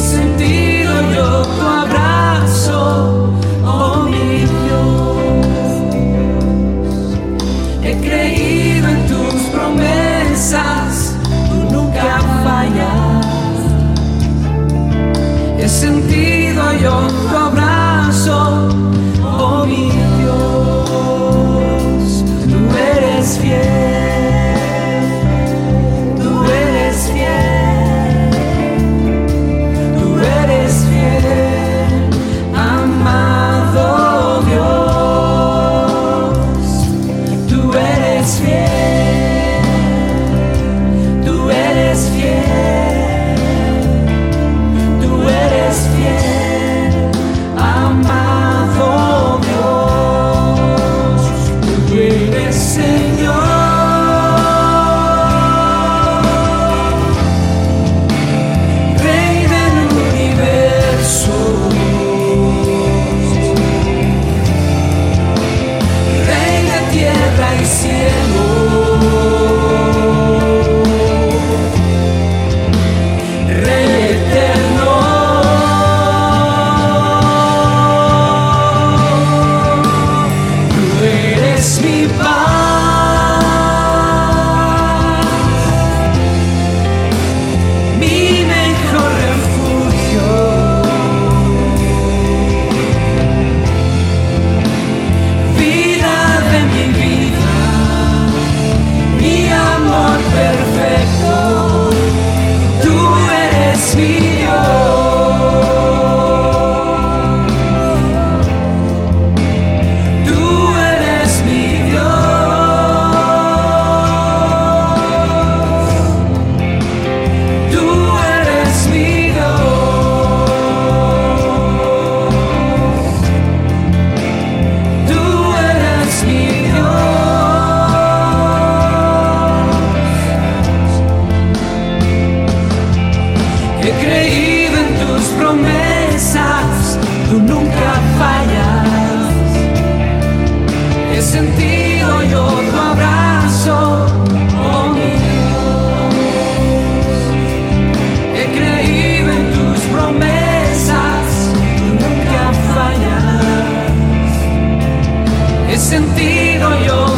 sentido yo goodbye. Sentido yo.